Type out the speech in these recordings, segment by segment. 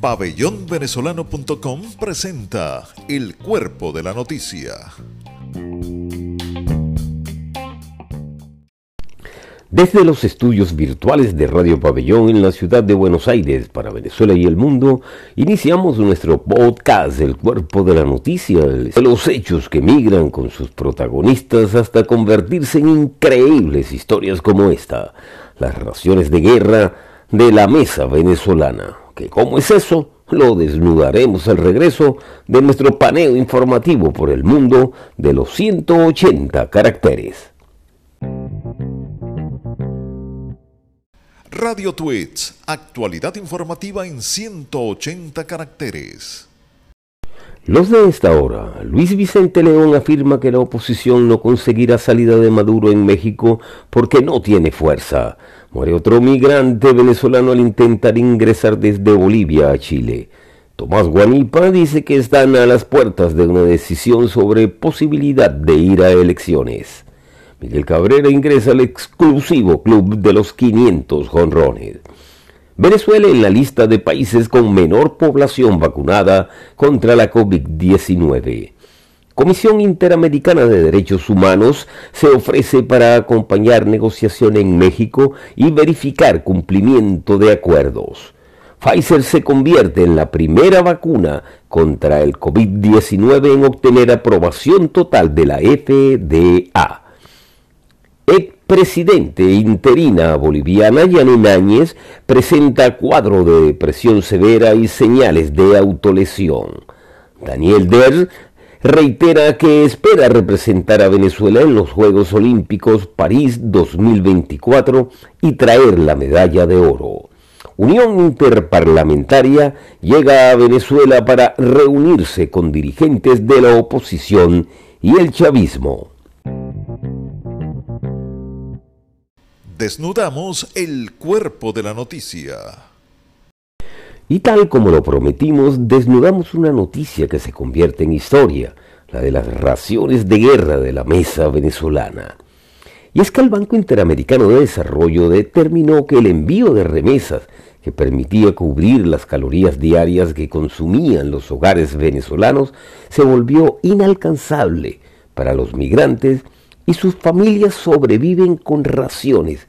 Pabellonvenezolano.com presenta El Cuerpo de la Noticia. Desde los estudios virtuales de Radio Pabellón en la ciudad de Buenos Aires para Venezuela y el mundo, iniciamos nuestro podcast El Cuerpo de la Noticia, los hechos que migran con sus protagonistas hasta convertirse en increíbles historias como esta, las raciones de guerra de la mesa venezolana que cómo es eso, lo desnudaremos al regreso de nuestro paneo informativo por el mundo de los 180 caracteres. Radio Tweets, actualidad informativa en 180 caracteres. Los de esta hora, Luis Vicente León afirma que la oposición no conseguirá salida de Maduro en México porque no tiene fuerza. Muere otro migrante venezolano al intentar ingresar desde Bolivia a Chile. Tomás Guanipa dice que están a las puertas de una decisión sobre posibilidad de ir a elecciones. Miguel Cabrera ingresa al exclusivo club de los 500 jonrones. Venezuela en la lista de países con menor población vacunada contra la COVID-19. Comisión Interamericana de Derechos Humanos se ofrece para acompañar negociación en México y verificar cumplimiento de acuerdos. Pfizer se convierte en la primera vacuna contra el COVID-19 en obtener aprobación total de la FDA. Expresidente interina boliviana Yanin Áñez presenta cuadro de depresión severa y señales de autolesión. Daniel Der reitera que espera representar a Venezuela en los Juegos Olímpicos París 2024 y traer la medalla de oro. Unión Interparlamentaria llega a Venezuela para reunirse con dirigentes de la oposición y el chavismo. Desnudamos el cuerpo de la noticia. Y tal como lo prometimos, desnudamos una noticia que se convierte en historia, la de las raciones de guerra de la mesa venezolana. Y es que el Banco Interamericano de Desarrollo determinó que el envío de remesas que permitía cubrir las calorías diarias que consumían los hogares venezolanos se volvió inalcanzable para los migrantes y sus familias sobreviven con raciones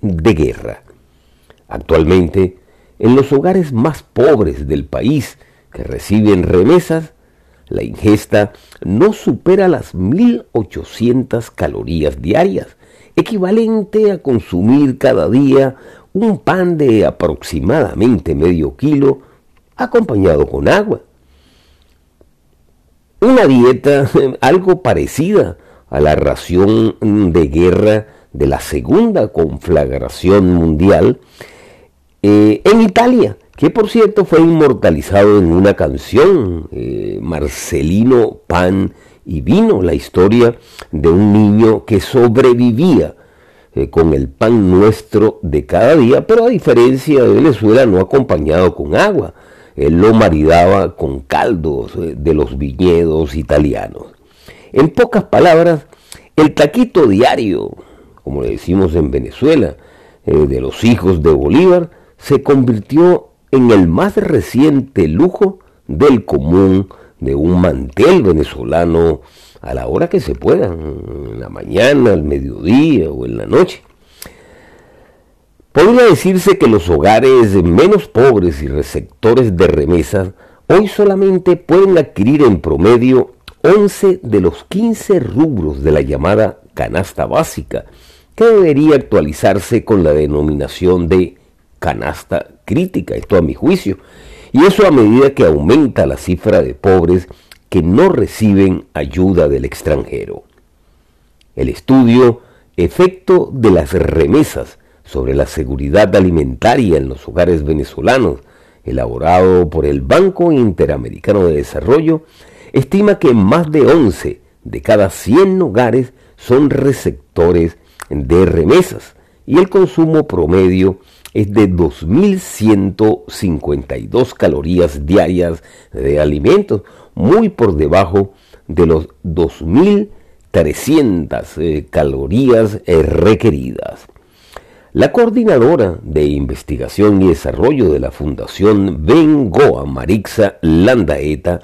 de guerra. Actualmente, en los hogares más pobres del país que reciben remesas, la ingesta no supera las 1.800 calorías diarias, equivalente a consumir cada día un pan de aproximadamente medio kilo acompañado con agua. Una dieta algo parecida a la ración de guerra de la segunda conflagración mundial eh, en Italia, que por cierto fue inmortalizado en una canción, eh, Marcelino Pan y Vino, la historia de un niño que sobrevivía eh, con el pan nuestro de cada día, pero a diferencia de Venezuela no acompañado con agua. Él lo maridaba con caldos de los viñedos italianos. En pocas palabras, el taquito diario, como le decimos en Venezuela, de los hijos de Bolívar, se convirtió en el más reciente lujo del común de un mantel venezolano a la hora que se pueda, en la mañana, al mediodía o en la noche. Podría decirse que los hogares menos pobres y receptores de remesas hoy solamente pueden adquirir en promedio 11 de los 15 rubros de la llamada canasta básica, que debería actualizarse con la denominación de canasta crítica, esto a mi juicio. Y eso a medida que aumenta la cifra de pobres que no reciben ayuda del extranjero. El estudio Efecto de las remesas sobre la seguridad alimentaria en los hogares venezolanos, elaborado por el Banco Interamericano de Desarrollo, estima que más de 11 de cada 100 hogares son receptores de remesas y el consumo promedio es de 2.152 calorías diarias de alimentos, muy por debajo de los 2.300 eh, calorías eh, requeridas. La coordinadora de investigación y desarrollo de la Fundación Bengoa Marixa Landaeta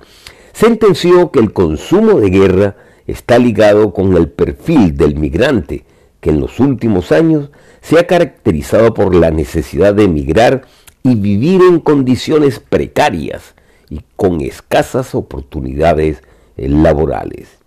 sentenció que el consumo de guerra está ligado con el perfil del migrante, que en los últimos años se ha caracterizado por la necesidad de emigrar y vivir en condiciones precarias y con escasas oportunidades laborales.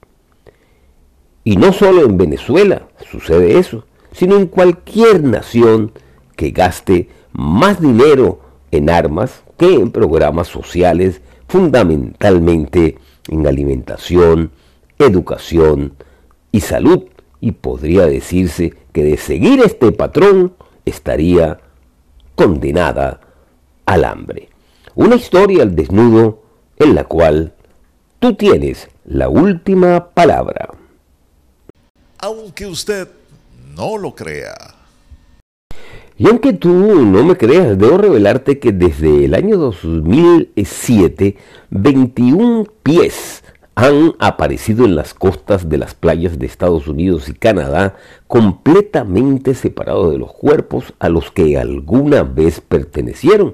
Y no solo en Venezuela sucede eso, sino en cualquier nación que gaste más dinero en armas que en programas sociales, fundamentalmente en alimentación, educación y salud. Y podría decirse que de seguir este patrón estaría condenada al hambre. Una historia al desnudo en la cual tú tienes la última palabra. Aunque usted no lo crea. Y aunque tú no me creas, debo revelarte que desde el año 2007, 21 pies han aparecido en las costas de las playas de Estados Unidos y Canadá completamente separados de los cuerpos a los que alguna vez pertenecieron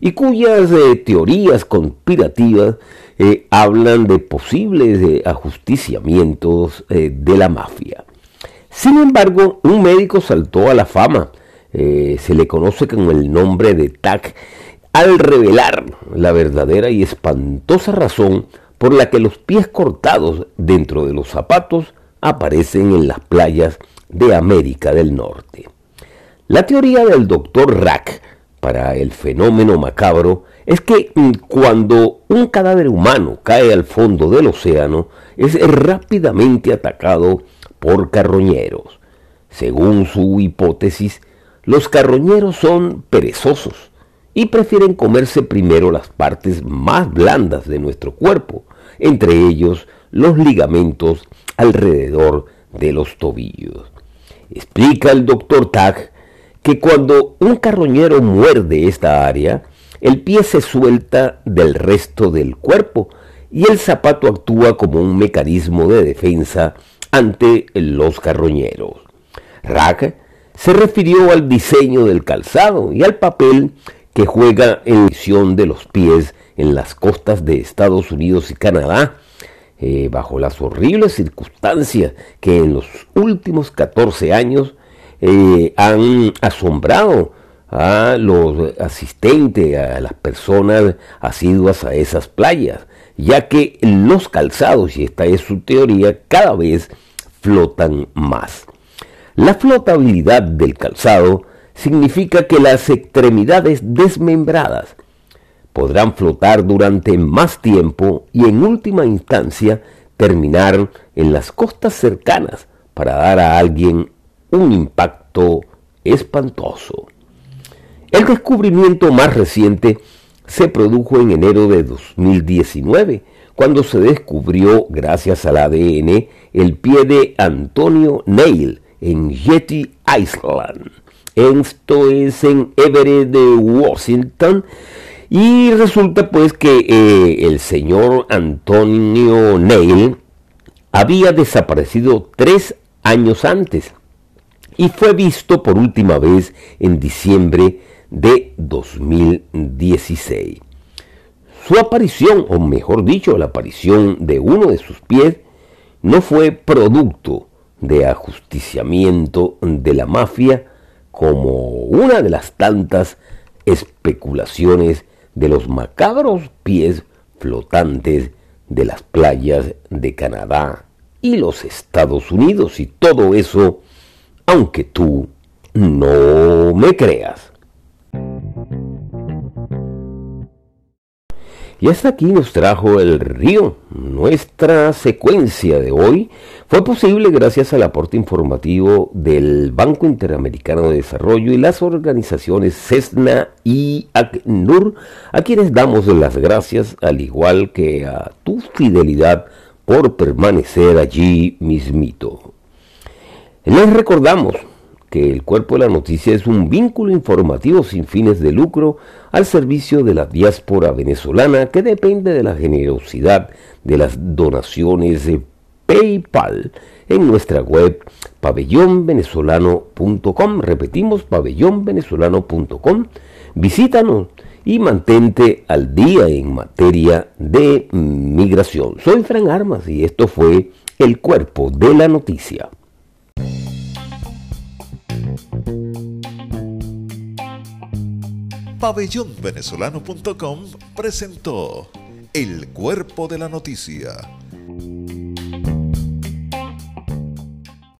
y cuyas eh, teorías conspirativas eh, hablan de posibles eh, ajusticiamientos de la mafia. Sin embargo, un médico saltó a la fama, se le conoce con el nombre de TAC, al revelar la verdadera y espantosa razón por la que los pies cortados dentro de los zapatos aparecen en las playas de América del Norte. La teoría del doctor Rack para el fenómeno macabro es que mm, cuando un cadáver humano cae al fondo del océano es rápidamente atacado por carroñeros. Según su hipótesis, los carroñeros son perezosos y prefieren comerse primero las partes más blandas de nuestro cuerpo, entre ellos los ligamentos alrededor de los tobillos. Explica el doctor Tag que cuando un carroñero muerde esta área, el pie se suelta del resto del cuerpo y el zapato actúa como un mecanismo de defensa ante los carroñeros. Rack se refirió al diseño del calzado y al papel que juega en la visión de los pies en las costas de Estados Unidos y Canadá, eh, bajo las horribles circunstancias que en los últimos 14 años eh, han asombrado a los asistentes, a las personas asiduas a esas playas, ya que los calzados, y esta es su teoría, cada vez flotan más. La flotabilidad del calzado significa que las extremidades desmembradas podrán flotar durante más tiempo y en última instancia terminar en las costas cercanas para dar a alguien un impacto espantoso. El descubrimiento más reciente se produjo en enero de 2019, cuando se descubrió, gracias al ADN, el pie de Antonio Neil en Yeti Island. Esto es en Everett de Washington, y resulta pues que eh, el señor Antonio Neil había desaparecido tres años antes y fue visto por última vez en diciembre de 2016. Su aparición, o mejor dicho, la aparición de uno de sus pies, no fue producto de ajusticiamiento de la mafia como una de las tantas especulaciones de los macabros pies flotantes de las playas de Canadá y los Estados Unidos y todo eso, aunque tú no me creas. Y hasta aquí nos trajo el río. Nuestra secuencia de hoy fue posible gracias al aporte informativo del Banco Interamericano de Desarrollo y las organizaciones CESNA y ACNUR, a quienes damos las gracias, al igual que a tu fidelidad por permanecer allí mismito. Les recordamos que el cuerpo de la noticia es un vínculo informativo sin fines de lucro al servicio de la diáspora venezolana que depende de la generosidad de las donaciones PayPal en nuestra web pabellonvenezolano.com. Repetimos, pabellonvenezolano.com. Visítanos y mantente al día en materia de migración. Soy Fran Armas y esto fue El Cuerpo de la Noticia. Pabellonvenezolano.com presentó El Cuerpo de la Noticia